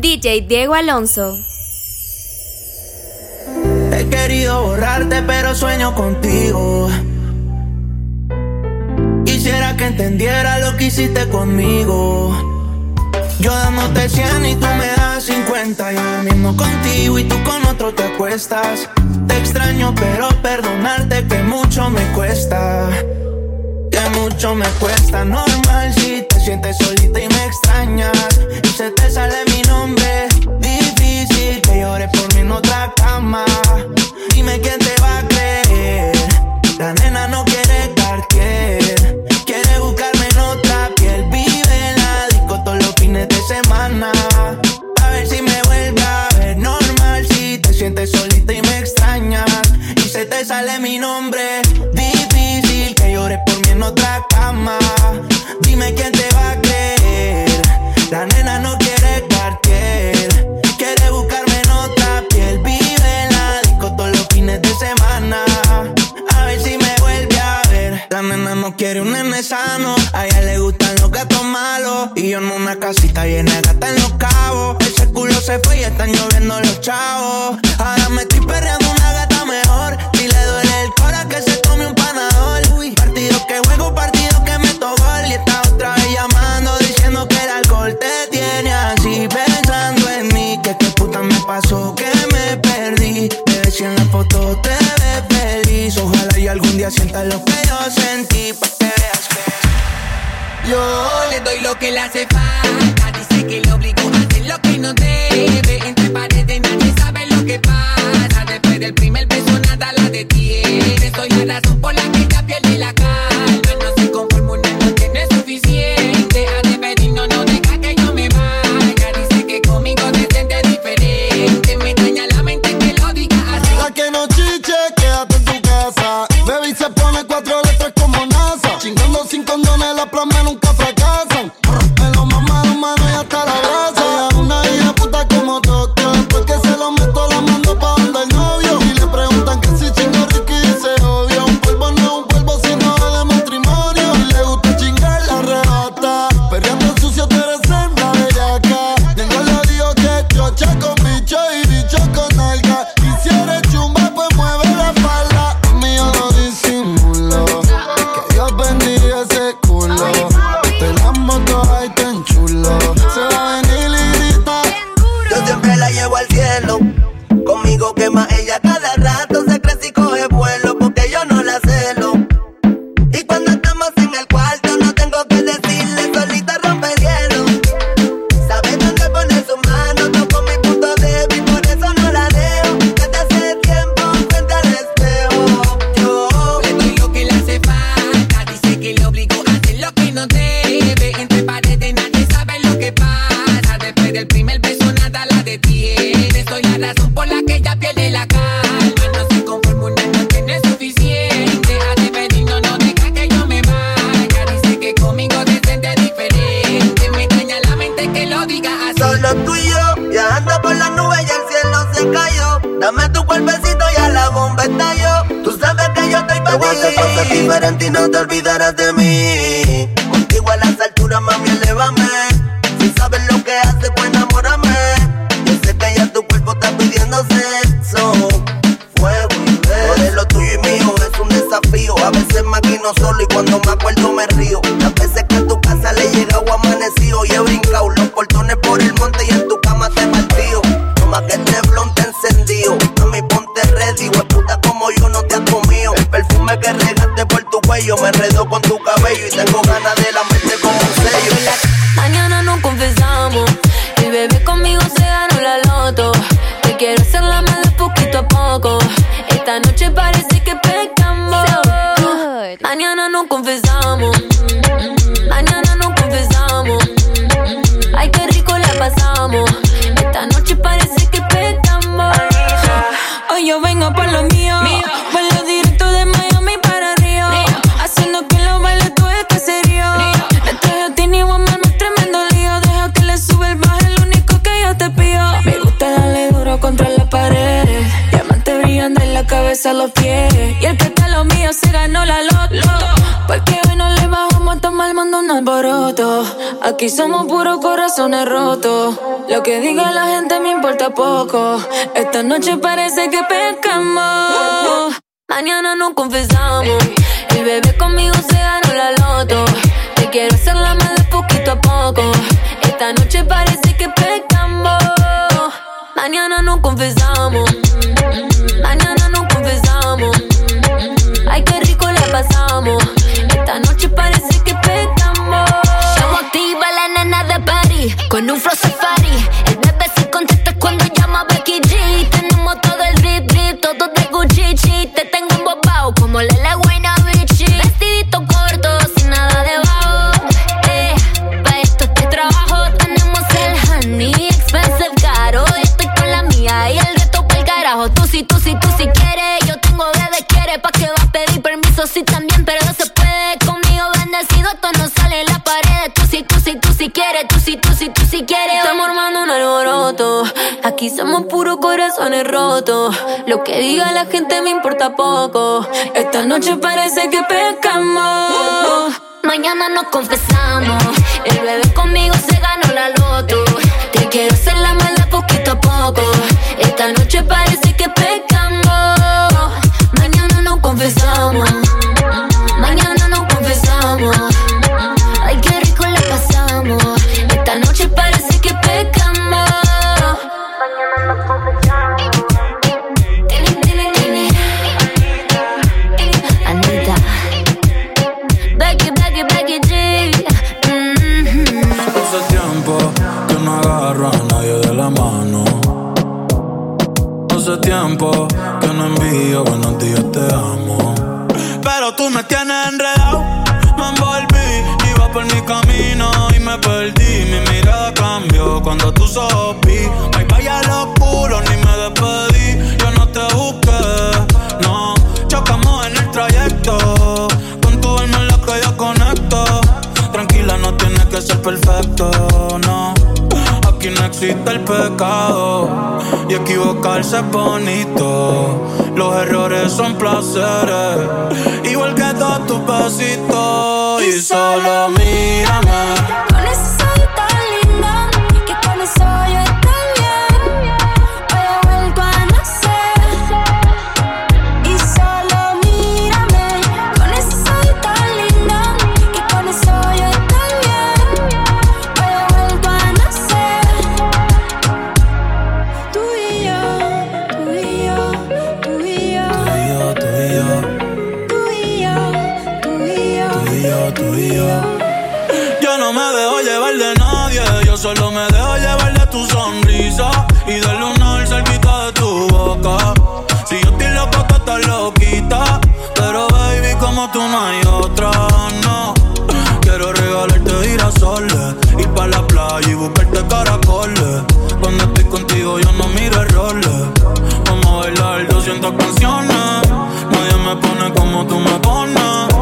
DJ Diego Alonso. He querido borrarte, pero sueño contigo. Quisiera que entendiera lo que hiciste conmigo. Yo dándote 100 y tú me das 50. Yo mismo contigo y tú con otro te acuestas. Te extraño, pero perdonarte que mucho me cuesta. Que mucho me cuesta. Normal si sientes solita y me extrañas. Y se te sale mi nombre. Difícil que llores por mí en otra cama. Dime quién te va a creer. La nena no quiere cartier Quiere buscarme en otra piel. Vive en la disco todos los fines de semana. A ver si me vuelve a ver normal. Si te sientes solita y me extrañas. Y se te sale mi nombre. Quiere un nene sano, a ella le gustan los gatos malos. Y yo en una casita llena de gatas en los cabos. Ese culo se fue y están lloviendo los chavos. Ahora me estoy perreando una gata mejor. Si le duele el cora que se tome un panador. Uy, partido que juego, partido que me gol. Y esta otra vez llamando, diciendo que el alcohol te tiene así. Pensando en mí, que qué puta me pasó, que me perdí. Te ves en la foto, te ella sienta lo que yo sentí pa' que veas que yo le doy lo que le hace falta. Dice que lo obligó a hacer lo que no debe. Entre paredes nadie sabe lo que pasa. Después del primer beso nada la detiene. Soy la razón por la que Lo que diga la gente me importa poco. Esta noche parece que pescamos. Mañana nos confesamos. El bebé conmigo se ganó la loto. Te quiero hacer la madre poquito a poco. Esta noche parece que pescamos. Mañana nos confesamos. París con un flow safari. El Estamos armando un alboroto. Aquí somos puros corazones rotos. Lo que diga la gente me importa poco. Esta noche parece que pescamos. Mañana nos confesamos. El bebé conmigo se ganó la loto. Te quiero hacer la mala poquito a poco. Esta noche parece que pecamos. Mañana nos confesamos. Buenos días, te amo. Pero tú me tienes enredado, me envolví. Iba por mi camino y me perdí. Mi mirada cambió cuando tú sopí. Ay, vaya lo oscuro, ni me despedí. Yo no te busqué, no. Chocamos en el trayecto. Con tu alma en la que yo conecto. Tranquila, no tienes que ser perfecto, no. Aquí no existe el pecado y equivocarse es bonito. Los errores son placeres, igual que todos tus besitos. Y solo mírame. Me dejo llevar de tu sonrisa y del lunar cerquita de tu boca. Si yo estoy loco, tú estás loquita, pero baby, como tú no hay otra, no. Quiero regalarte girasoles, ir pa' la playa y buscarte caracoles. Cuando estoy contigo yo no miro errores. Vamos a bailar 200 canciones, nadie me pone como tú me pones.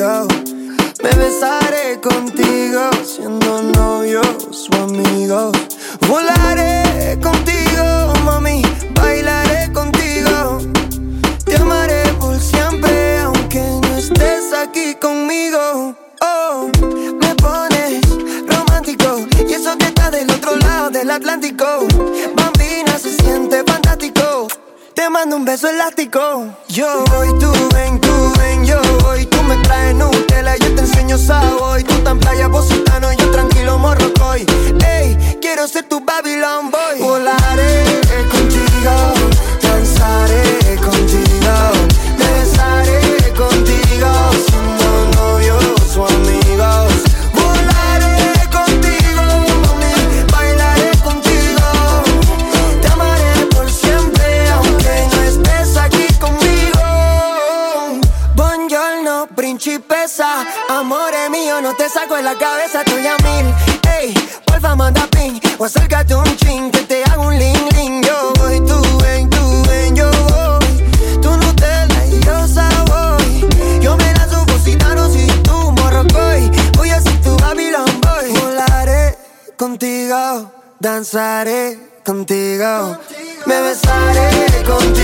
Me besaré contigo, siendo novios o amigos. Volaré contigo, mami, bailaré contigo, te amaré por siempre, aunque no estés aquí conmigo. Oh, me pones romántico y eso que está del otro lado del Atlántico. Bambina se siente fantástico. Te mando un beso elástico. Yo voy, tú ven, tú ven, yo voy. Tú me traes Nutella, yo te enseño sabor. Tú tan playa positano, yo tranquilo morrocoy. Ey, quiero ser tu Babylon boy. Volaré contigo, danzaré contigo, te saco de la cabeza, estoy a mil. Ey, porfa, manda ping. O acércate un chin, que te hago un ling ling. Yo voy, tú ven, tú ven, yo voy. Tú Nutella y yo Savoy. Yo me la subo si si tú morrocoy. Voy a ser tu Babylon boy. Volaré contigo, danzaré contigo. Me besaré contigo,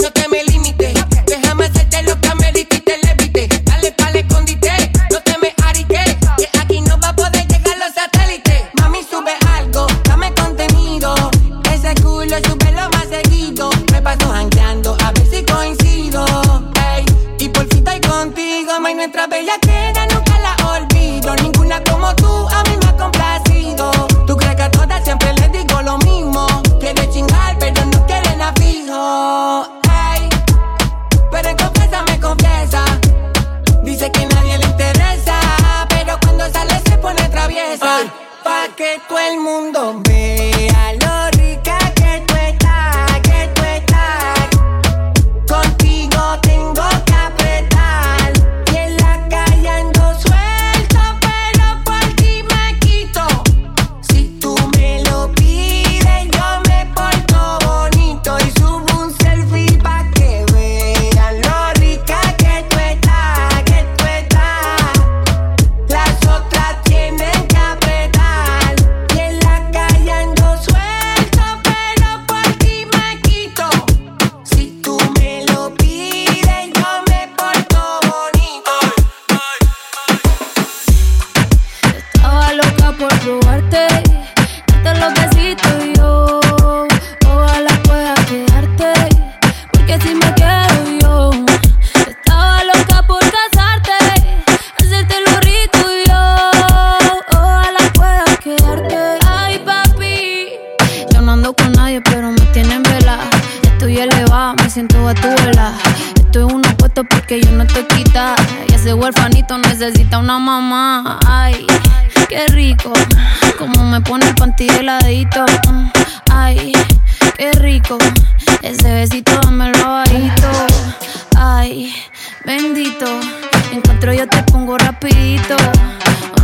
no te me Ese besito dámelo bajito. Ay, bendito. Encuentro yo te pongo rapidito.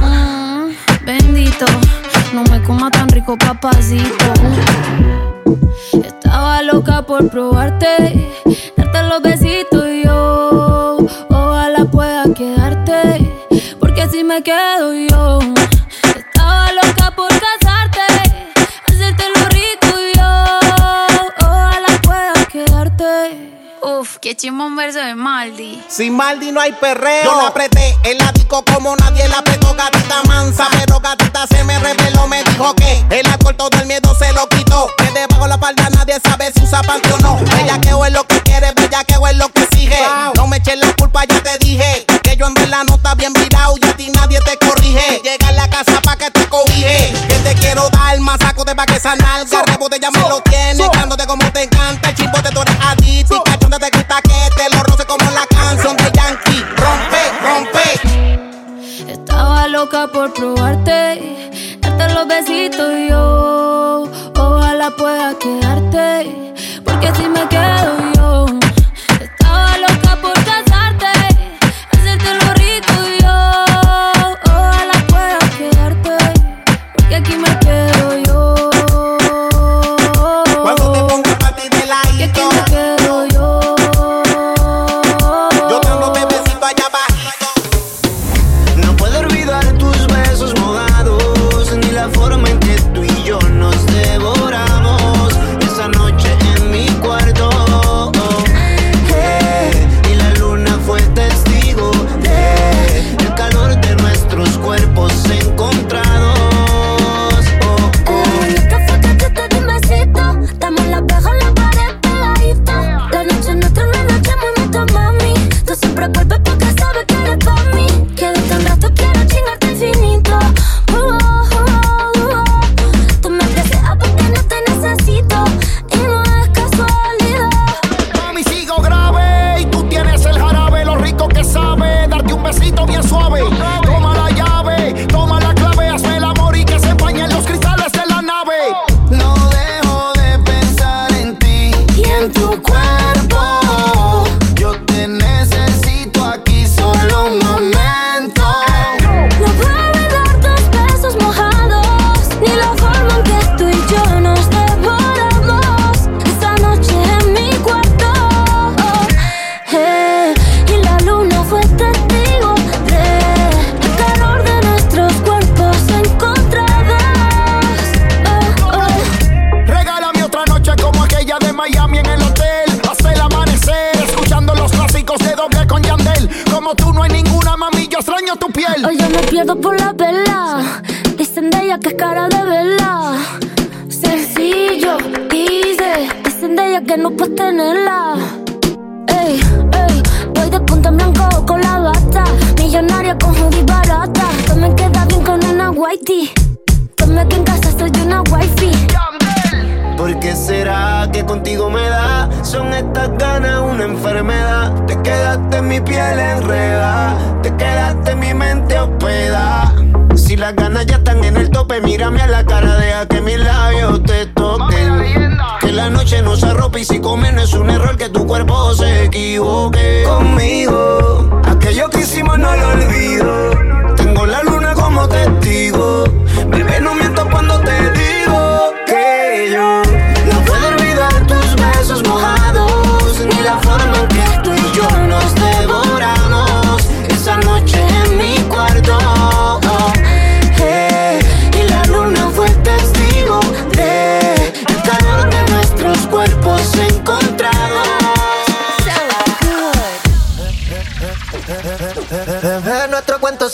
Mm, bendito. No me coma tan rico, papacito. Estaba loca por probarte, darte los besitos y yo. Ojalá pueda quedarte, porque si me quedo yo Que chimón verso de Maldi. Sin Maldi no hay perreo. Yo la apreté el ático como nadie la apretó, gatita mansa. Pero gatita se me reveló, me dijo que el alcohol todo el miedo se lo quitó. Que debajo la palda nadie sabe si usa panty o no. Bellaqueo es lo que quiere, bellaqueo es lo que sigue. No me eches la culpa, ya te dije. Que yo en verdad no está bien virado y a ti nadie te corrige. Llega a la casa pa' que te cobije. Que te quiero dar más saco de pa' que sanar.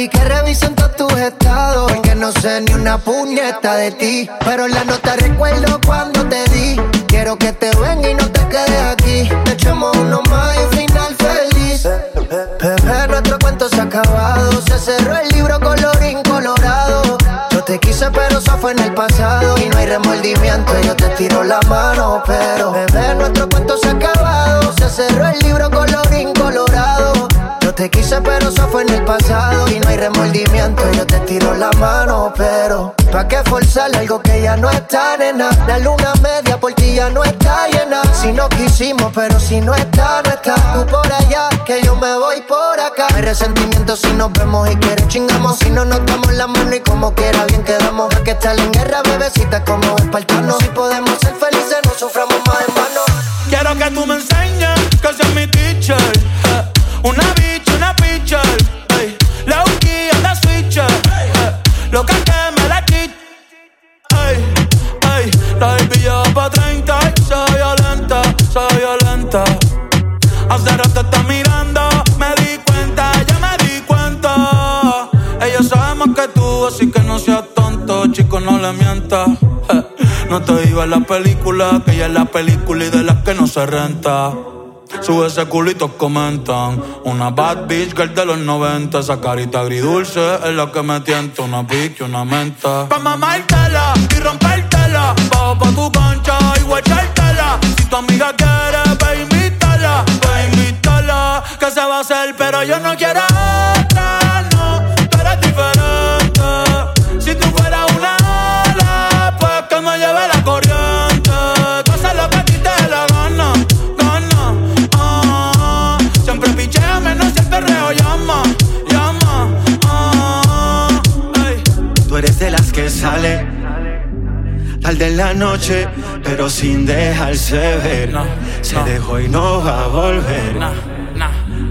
y que revisen todos tus estados. Que no sé ni una puñeta de ti. Pero en la nota recuerdo cuando te di. Quiero que te ven y no te quedes aquí. echemos uno más y final feliz. Bebé, nuestro cuento se ha acabado. Se cerró el libro colorín colorado. Yo te quise, pero eso fue en el pasado. Y no hay remordimiento, yo te tiro la mano. Pero, bebé, nuestro cuento se ha acabado. Se cerró el libro colorín colorado. Te quise, pero eso fue en el pasado. Y no hay remordimiento, yo te tiro la mano. Pero, ¿pa' qué forzar algo que ya no está, nena? La luna media por ti ya no está llena. Si no quisimos, pero si no está, no está. Tú por allá, que yo me voy por acá. Hay resentimiento si nos vemos y quieres chingamos. Si no nos damos la mano y como quiera bien quedamos. A que estar en guerra, bebecita, como espartanos. Si podemos ser felices, no suframos más en vano. Quiero que tú Hace rato está mirando, me di cuenta, ya me di cuenta. Ella sabe más que tú, así que no seas tonto, chico, no le mientas. No te digo en la película, que ella es la película y de las que no se renta. Sube ese culito, comentan. Una bad bitch girl de los 90. Esa carita agridulce es la que me tienta. Una pique, una menta. Pa' mamártela y rompértela. Bajo pa' tu concha y guachártela. Si tu amiga quiere, invítala. Pero yo no quiero otra, no. Tú eres diferente. Si tú fueras una ala, pues que me lleve la corriente. Tú haces lo que a ti te dé la gana, gana. Ah, siempre pichea, menos si el perreo llama, llama. Ah. Tú eres de las que sale tarde en la noche, pero sin dejarse ver. Se dejó y no va a volver.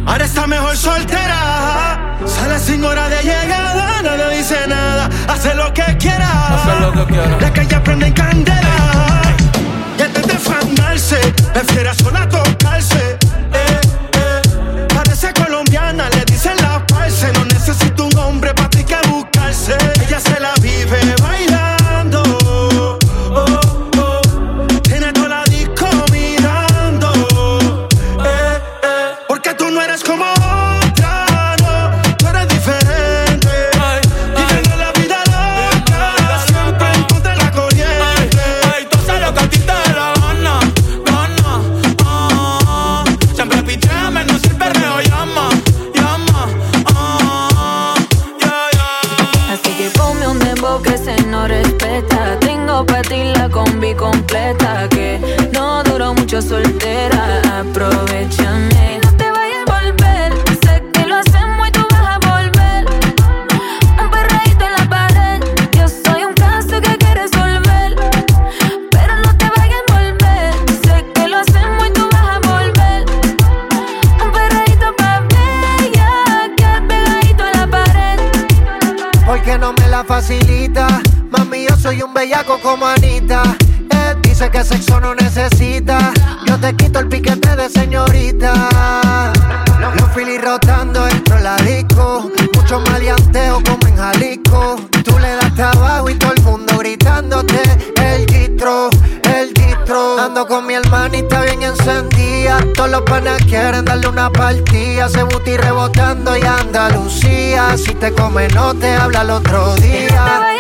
Ahora está mejor soltera. Sale sin hora de llegada, no le dice nada. Hace lo que quiera. Hace lo que quiera. La calle prende en candela. Y antes de fandarse, prefiere sola tocarse. Come, no te habla el otro día.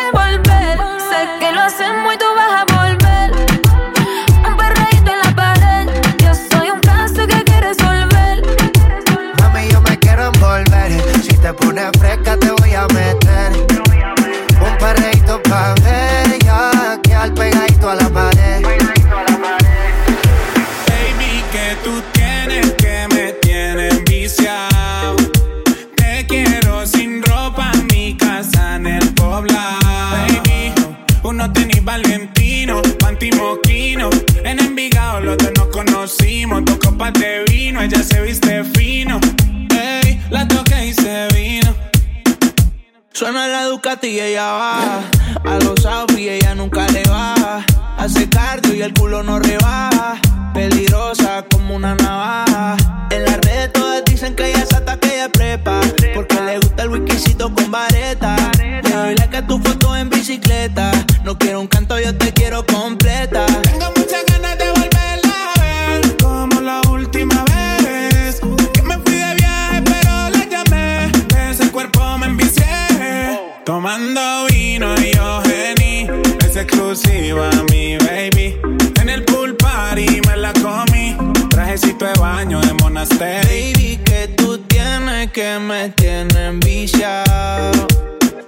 Exclusiva, mi baby. En el pool party me la comí. Trajecito de baño de monasterio. Baby, que tú tienes que me tienen viciado.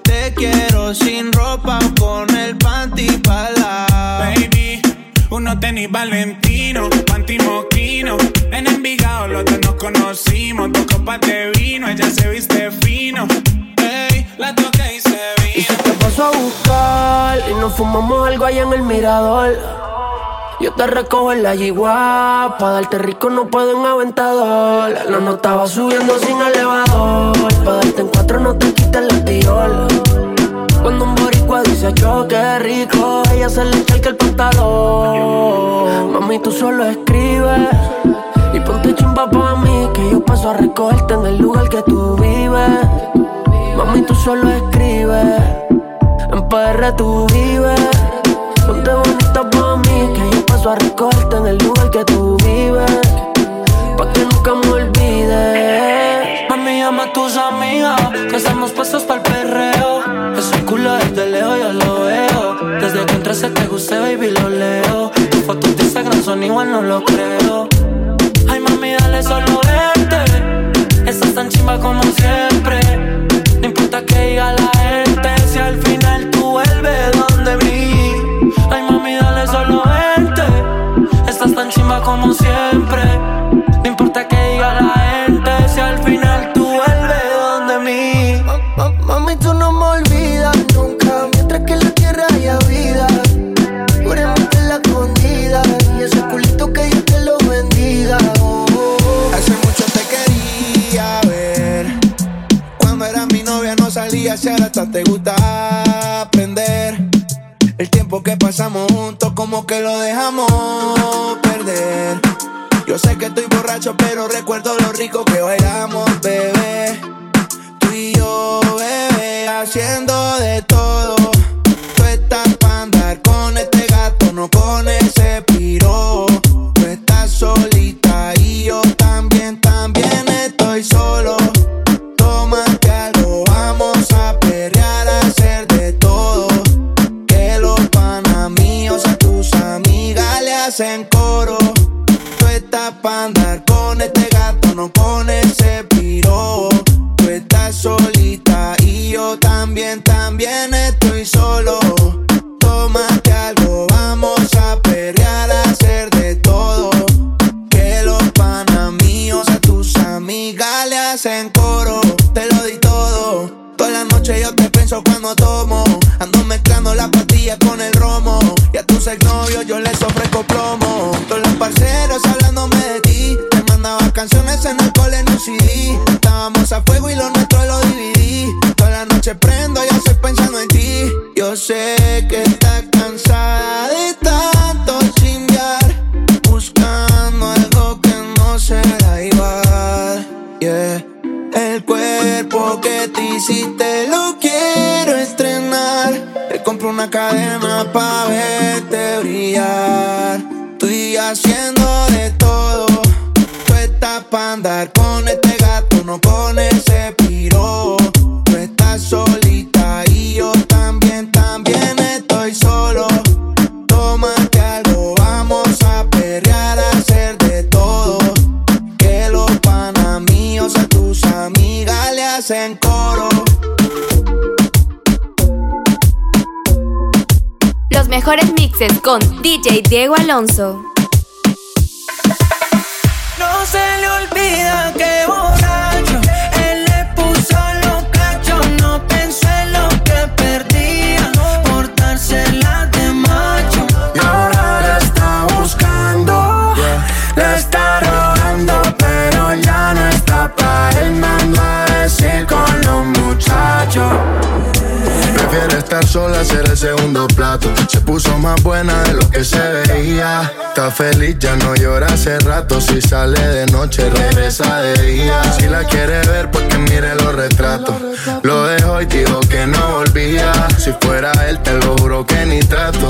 Te quiero sin ropa con el panty para Baby, uno tenis valentino, panty moquino. En Envigado los dos nos conocimos. Dos copas de vino, ella se viste fino. Hey, la toqué y se Y nos fumamos algo allá en el mirador. Yo te recojo en la yigua, pa' darte rico no puedo en aventador. La nota va subiendo sin elevador, pa' darte en cuatro no te quites la tiola. Cuando un boricua dice yo qué rico, ella se le echa el pantalón. Mami, tú solo escribes y ponte chimba pa' mí, que yo paso a recogerte en el lugar que tú vives. Mami, tú solo escribes, en PR tú vives. Ponte bonita pa' mí, que yo paso a recogerte en el lugar que tú vives. Pa' que nunca me olvides. Mami, llama a tus amigas, que estamos puestos para el perreo. Ese culo desde lejos yo lo veo. Desde que entraste te gusté, baby, lo leo. Tus fotos de Instagram son igual, no lo creo. Ay, mami, dale solo verte. Estás tan chimba como siempre. No importa que diga la gente, si al final tú vuelves donde. Ay, mami, dale solo verte. Estás tan chimba como siempre. No importa que diga la gente, si al final tú vuelves donde mí. Ma- Mami, tú no me olvidas nunca, mientras que en la tierra haya vida. Juremos que la escondida y ese culito que Dios te lo bendiga. Oh, oh. Hace mucho te quería ver. Cuando era mi novia no salía, si ahora hasta te gusta pasamos juntos, como que lo dejamos perder. Yo sé que estoy borracho, pero recuerdo lo rico que bailamos, hacen coro. Los mejores mixes con DJ Diego Alonso. No se le olvida que borracho sola, hacer el segundo plato. Se puso más buena de lo que se veía. Está feliz, ya no llora hace rato. Si sale de noche, regresa de día. Si la quiere ver, pues que mire los retratos. Lo dejó y dijo que no volvía. Si fuera él, te lo juro que ni trato.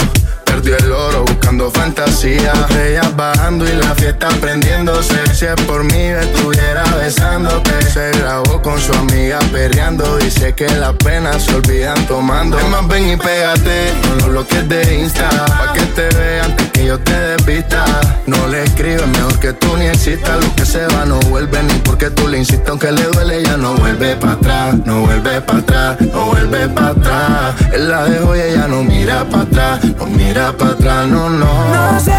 El oro buscando fantasía. Ellas bajando y la fiesta prendiendo besándose. Si es por mí, estuviera besándote. Se grabó con su amiga perreando. Dice que las penas se olvidan tomando. Más, ven y pégate con los bloques de Insta. Pa' que te vean antes que yo te desvista. No le escribes mejor que tú ni existas. Lo que se va no vuelve ni porque tú le insistes. Aunque le duele, ya no vuelve para atrás. No vuelve para atrás, no vuelve para atrás. Él la dejó y ella no mira para atrás. No mira para atrás, no, no. No se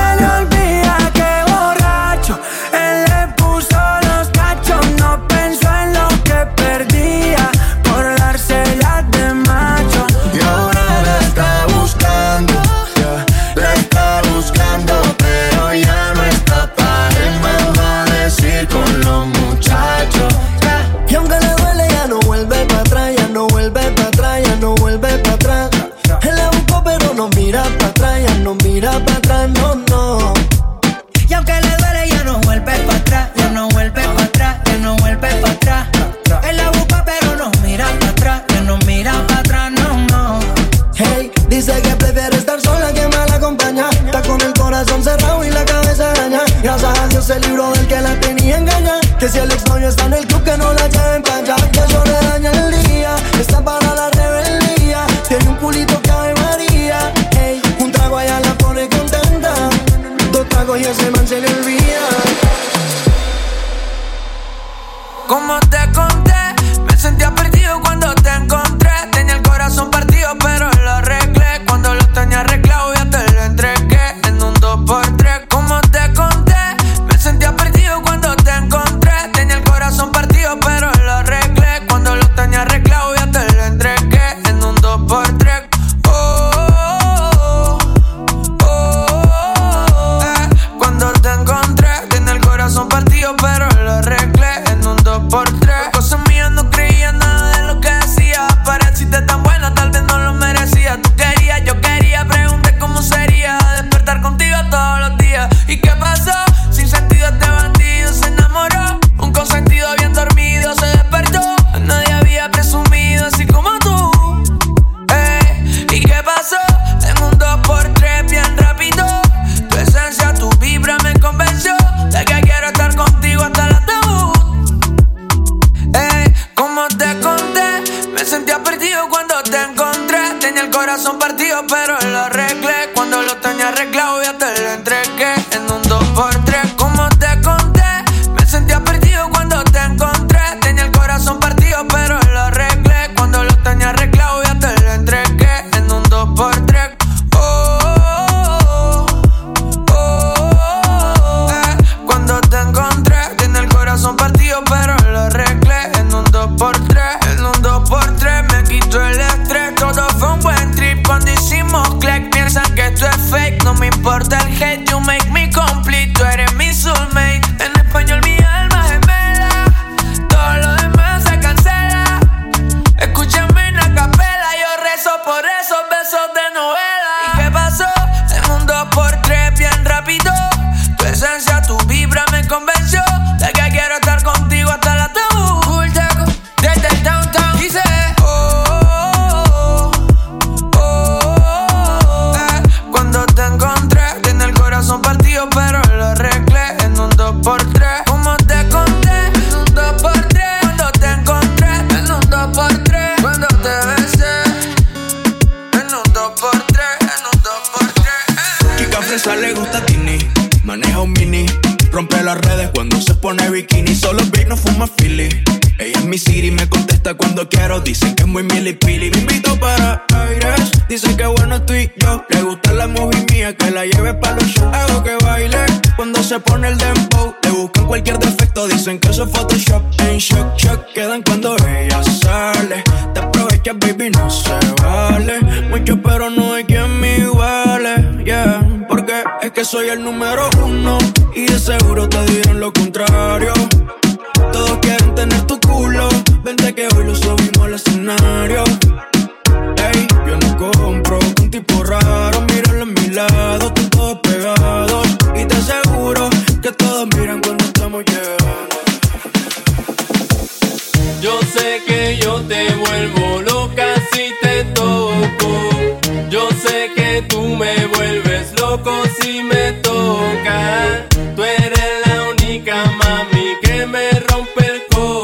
mí que me rompe el corazón.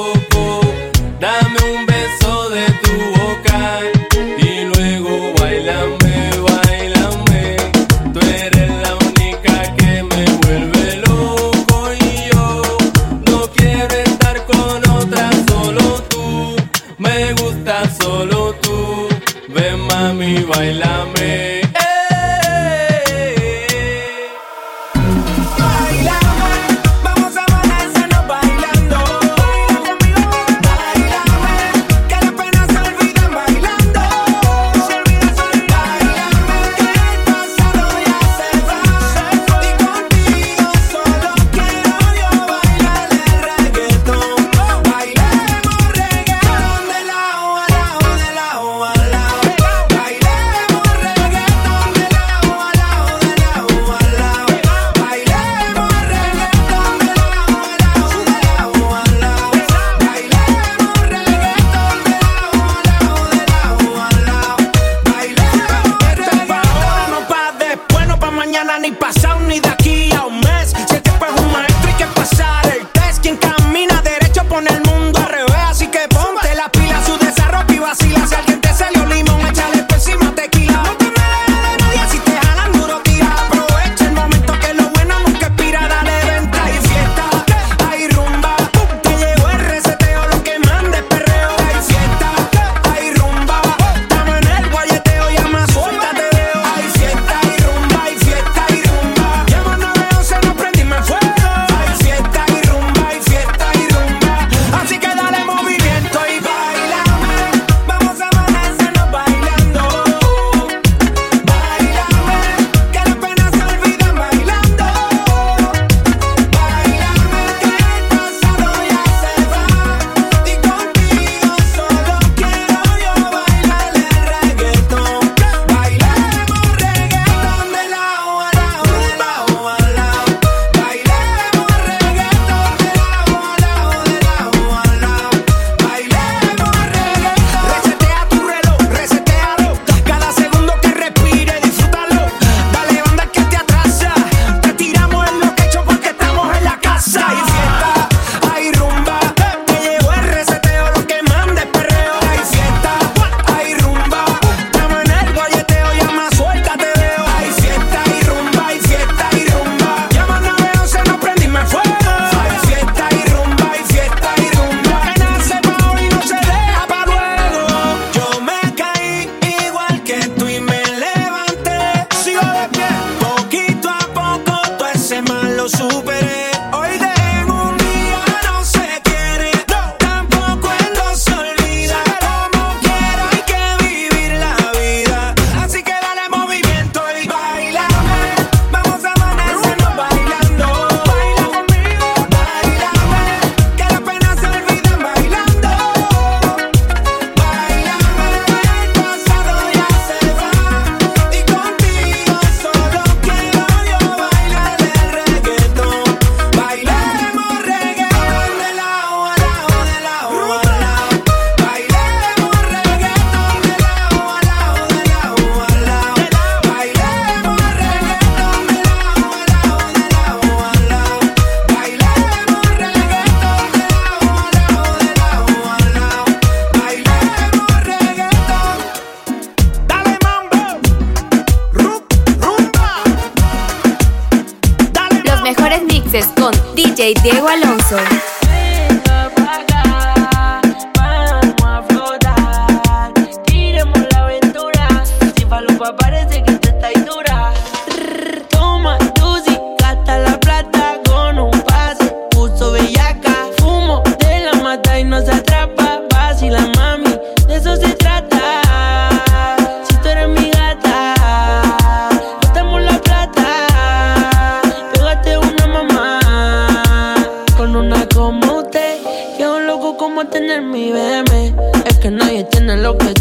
Alonso.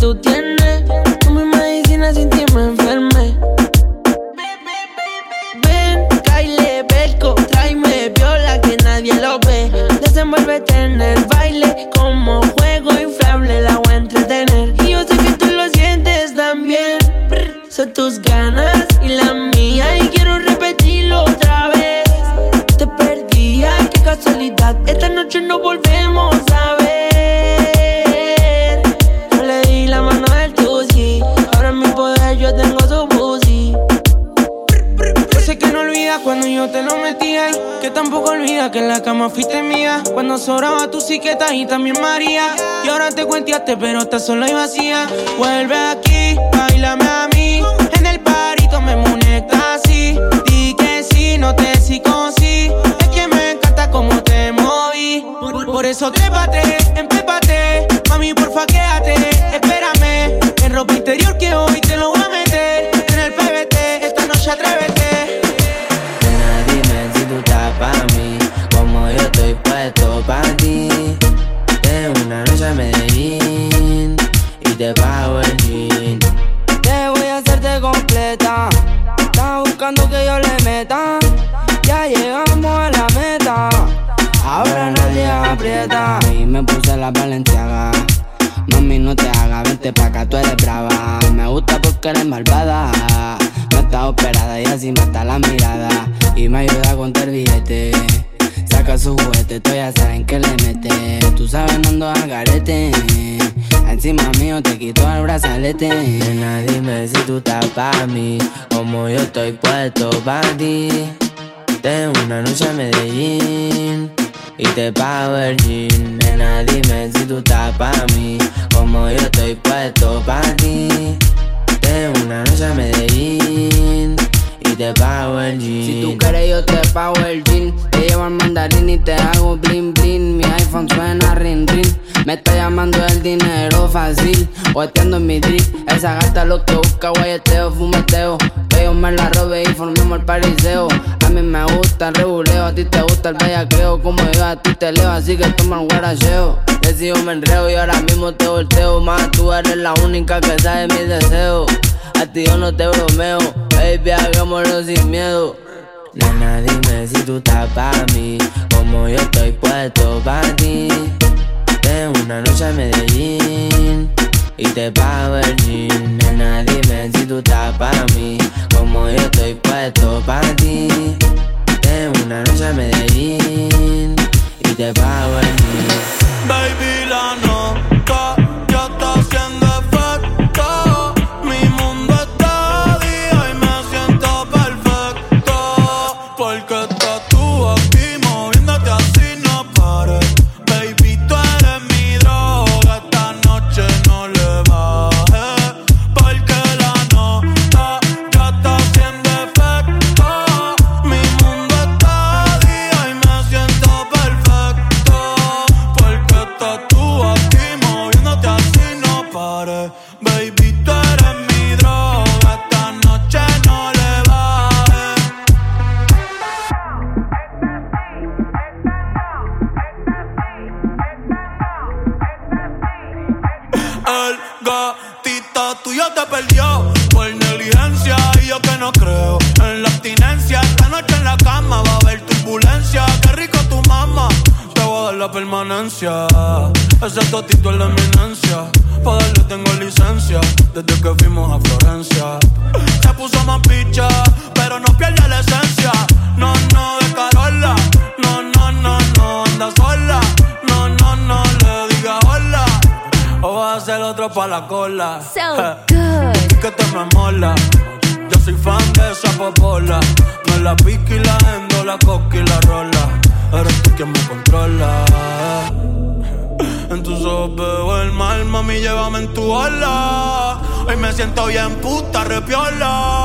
tú tienes mía. Cuando sobraba tu siqueta y también María. Y ahora te cuenteaste, pero estás sola y vacía. Vuelve aquí, bailame a mí. En el parito me muñeca así. Di que sí, no te sí. Es que me encanta cómo te moví. Por, eso trépate, empépate. Mami, porfa, quédate. Espérame. En ropa interior que hoy te lo voy Ahora nadie aprieta. Y me puse la valenciaga. Mami, no te hagas, vente pa' acá, tú eres brava. Me gusta porque eres malvada. No estás operada y así mata la mirada. Y me ayuda a contar billete. Saca su juguete, tú ya saben que le mete. Tú sabes, no ando al garete. Encima mío te quito el brazalete. Nena, dime si tú estás pa' mí. Como yo estoy puesto pa' ti. Tengo una noche a Medellín y te pago el jean. Nena, dime si tú estás pa' mí, como yo estoy puesto pa' ti. Tengo una noche a Medellín y te pago el jean. Si tú quieres yo te pago el jean. Te llevo al mandarín y te hago bling bling. Mi iPhone suena ring ring. Me está llamando el dinero fácil. Oesteando en mi drip. Esa gata lo que busca, guayeteo, fumeteo. Que yo me la robe y formemos el pariseo. A mí me gusta el rebuleo, a ti te gusta el bellaqueo. Como yo a ti te leo, así que toma el guaracheo. Decido me enreo y ahora mismo te volteo. Más tú eres la única que sabe mis deseos. A ti yo no te bromeo, baby, hagámoslo sin miedo. Nena, dime si tú estás pa' mí, como yo estoy puesto pa' ti. Tengo una noche a Medellín y te pago el jean. Nena, dime si tú estás pa' mí, como yo estoy puesto pa' ti. Tengo una noche a Medellín y te pago el jean. Baby, la nota siento bien puta, repiola.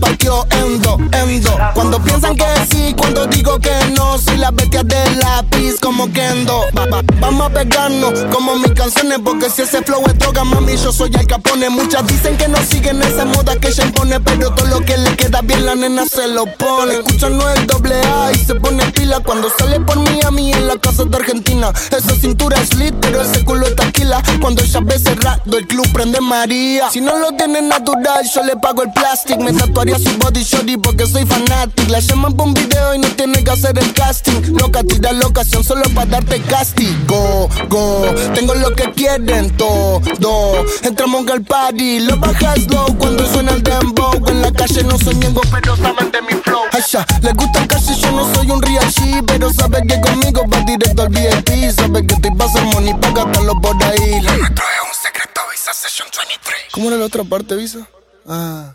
partió en dos. Cuando piensan que sí, cuando digo que no, soy la bestia de la como Kendo. Vamos a pegarnos como mis canciones, porque si ese flow es droga, mami, yo soy el capone. Muchas dicen que no siguen esa moda que ella impone, pero todo lo que le queda bien la nena se lo pone. Escucha no el doble A y se pone pila cuando sale por mí a mí en la casa de Argentina. Esa cintura es lit, pero ese culo es taquila. Cuando ella ve cerrado, el club prende María. Si no lo tiene natural, yo le pago el plastic. Me tatuaría su body shorty porque soy fanatic. La llaman por un video y no tiene que hacer el casting. Loca, tira locación, solo solo para darte castigo. Go. Tengo lo que quieren todo. Entramos al party, lo bajas low cuando suena el dembow. En la calle no soy ñengo, pero saben de mi flow. Asha, les gusta el cash yo no soy un real G, pero sabes que conmigo vas directo al VIP. Sabes que te pasa el money pa' gastarlo por ahí. La nuestra es un secreto, Visa Session 23. ¿Cómo era la otra parte, Visa? Ah.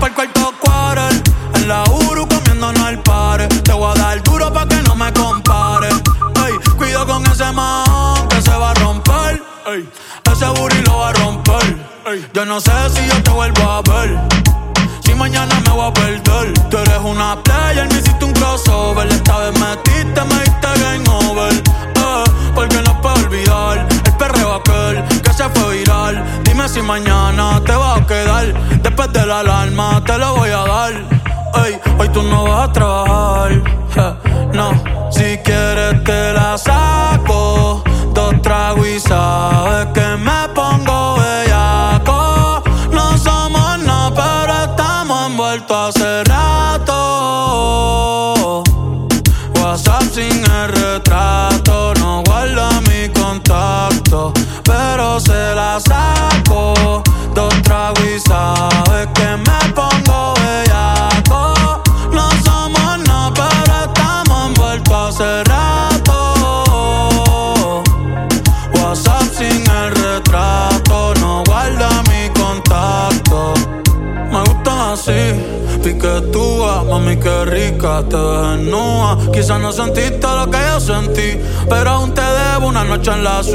pa'l cual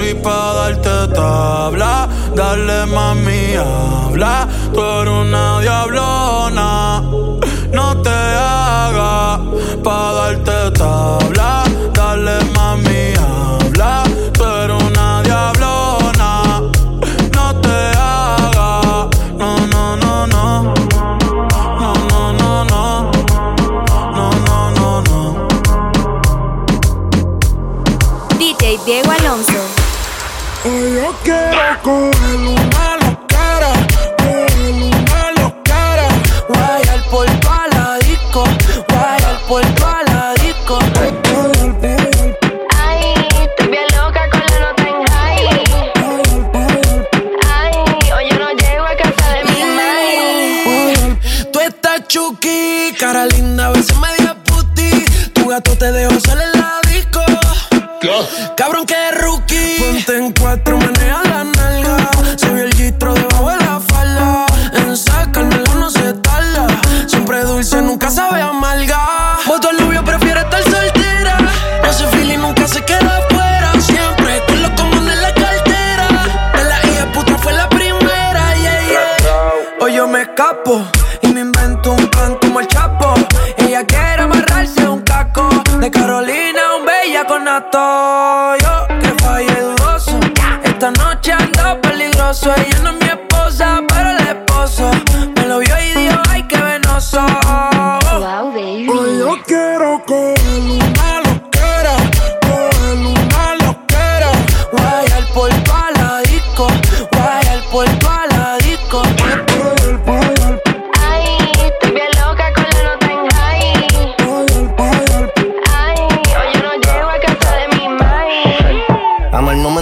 suite para darte tabla. Dale mami, habla, tú eres una diablona. No te hagas para darte tabla. Dale mami, te dejó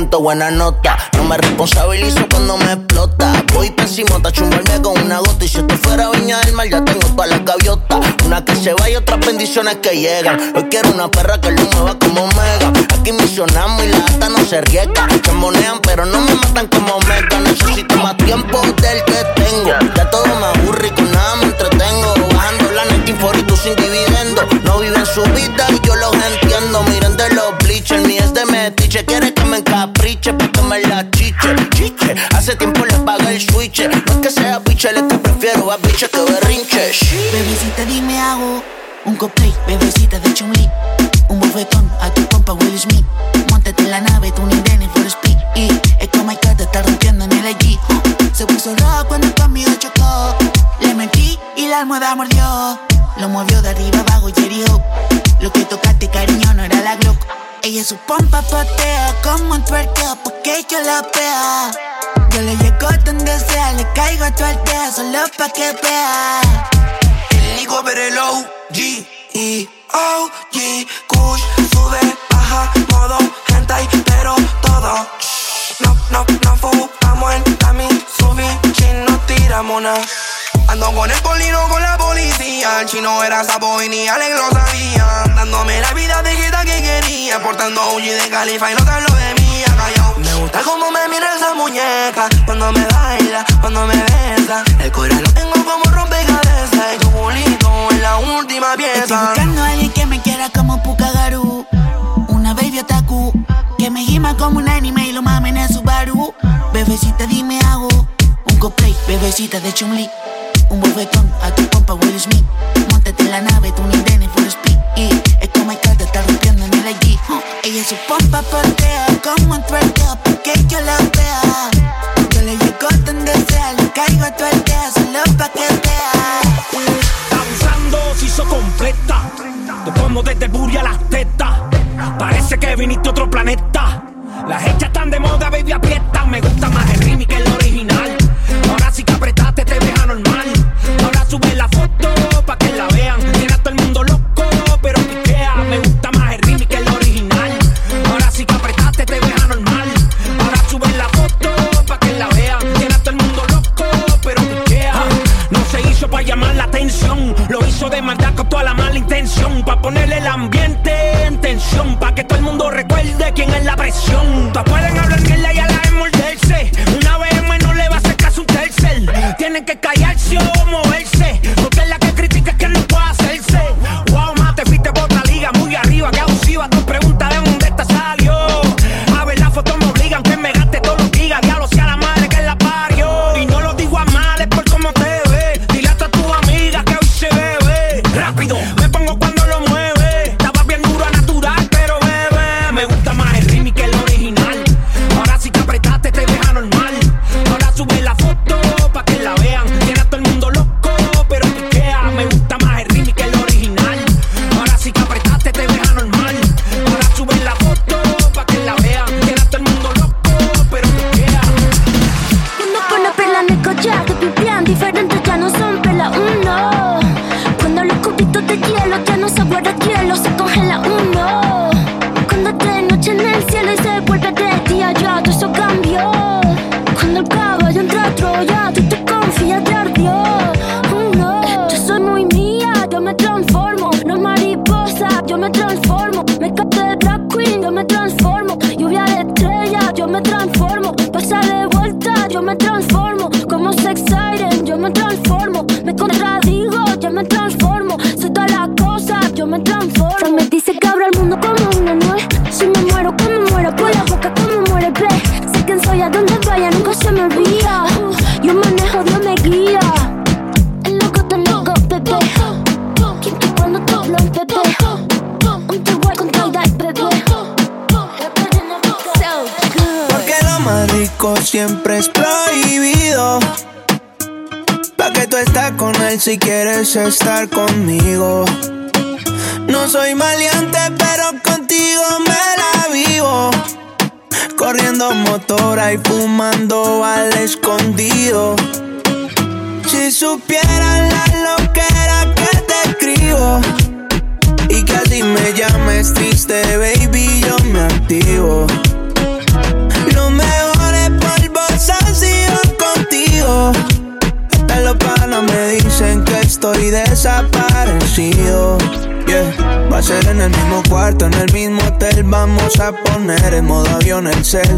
Buena nota. No me responsabilizo cuando me explota. Voy pésimo, ta chumbarme con una gota. Y si esto fuera viña del mar, ya tengo todas las gaviotas. Una que se va y otras bendiciones que llegan. Hoy quiero una perra que lo mueva como mega. Aquí misionamos y la gata no se riega. Chambonean, pero no me matan como mega. Necesito más tiempo del que tengo. Ya todo me aburre y con nada me entretengo. Bajando la net y tú sin dividendo. No viven su vida y yo los entiendo. Miren de los bleachers, ni es de metiche. Quiere que me encapriche, pa' que me la chiche, chiche. Hace tiempo le pagué el switch. No es que sea biche, es que prefiero a biche que berrinche. Bebecita, dime hago un cosplay, bebecita de chumli. Un bofetón a tu compa Will Smith. Montate en la nave, tú ni Dennis for speed. Y es como que te está rompiendo en el allí. Se puso rojo cuando conmigo chocó. Le metí y la almohada mordió. Lo movió de arriba abajo y herió. Lo que tocaste, cariño, Ella su pompa patea como un twerkeo porque yo la vea. Yo le llego donde sea, le caigo a tu aldea solo pa' que vea. El Nico Perelo, G y OG Kush sube, baja, modo hentai, pero todo. No, no, no fumamos en Tami, subí, chino, tiramos una. Ando con el polino con la policía. El chino era sapo y ni Alex lo sabía. Dándome la vida de jeta que quería. Portando OG de Califa y no te hablo de mí. Callao. Me gusta como me mira esa muñeca. Cuando me baila, cuando me besa. El corazón lo tengo como rompecabezas. Y tu culito es la última Estoy pieza. buscando a alguien que me quiera como Pukagaru. Una baby otaku. Que me gima como un anime y lo mamen en Subaru. Bebecita, dime hago un cosplay. Bebecita de Chumli. Un bofetón a tu compa Will Smith. Montate en la nave, tú ni Dennis for speed. Y es como el te está rompiendo en el allí. Ella su pompa portea como un twerkeo porque yo la vea. Yo le llego donde sea, le caigo a tu aldea solo pa' que vea. Danzando se hizo completa. Te pongo desde el las tetas. Parece que viniste a otro planeta. yo me transformo, pasa de quise estar conmigo. No soy maleante, pero contigo me la vivo. Corriendo motora y fumando al escondido. Si supieran la loquera que te escribo. Y que a ti me llames triste, baby, yo me activo. Los mejores polvos han sido contigo. Hasta los panas me dicen que estoy desaparecido. Yeah. Va a ser en el mismo cuarto, en el mismo hotel. Vamos a poner en modo avión el cel.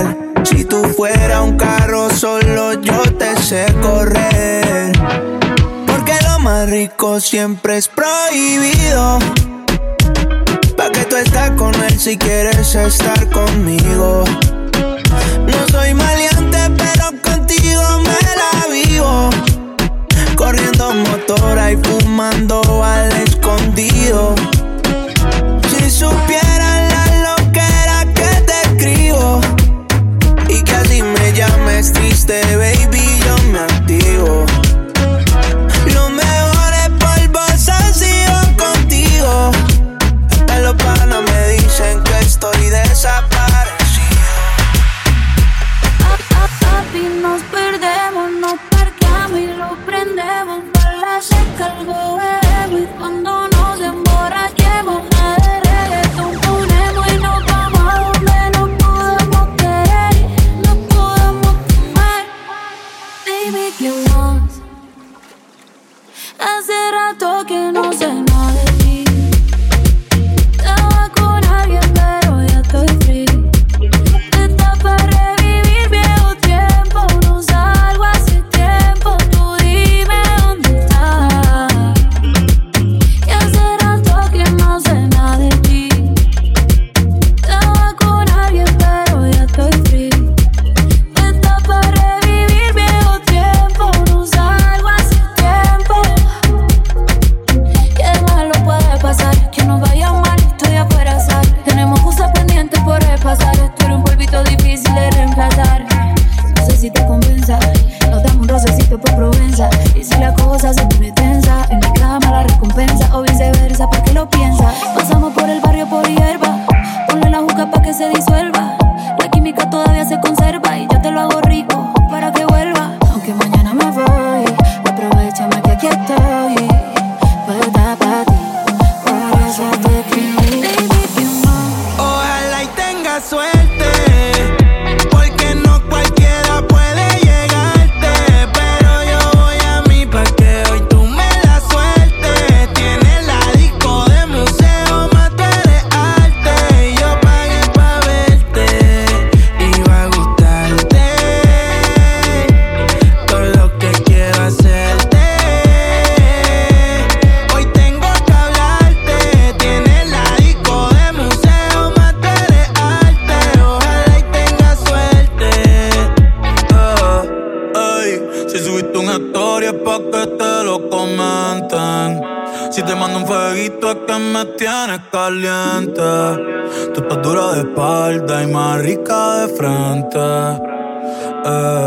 Si tú fuera un carro solo yo te sé correr. Porque lo más rico siempre es prohibido. Pa' que tú estás con él si quieres estar conmigo. Más rica de frente. Eh.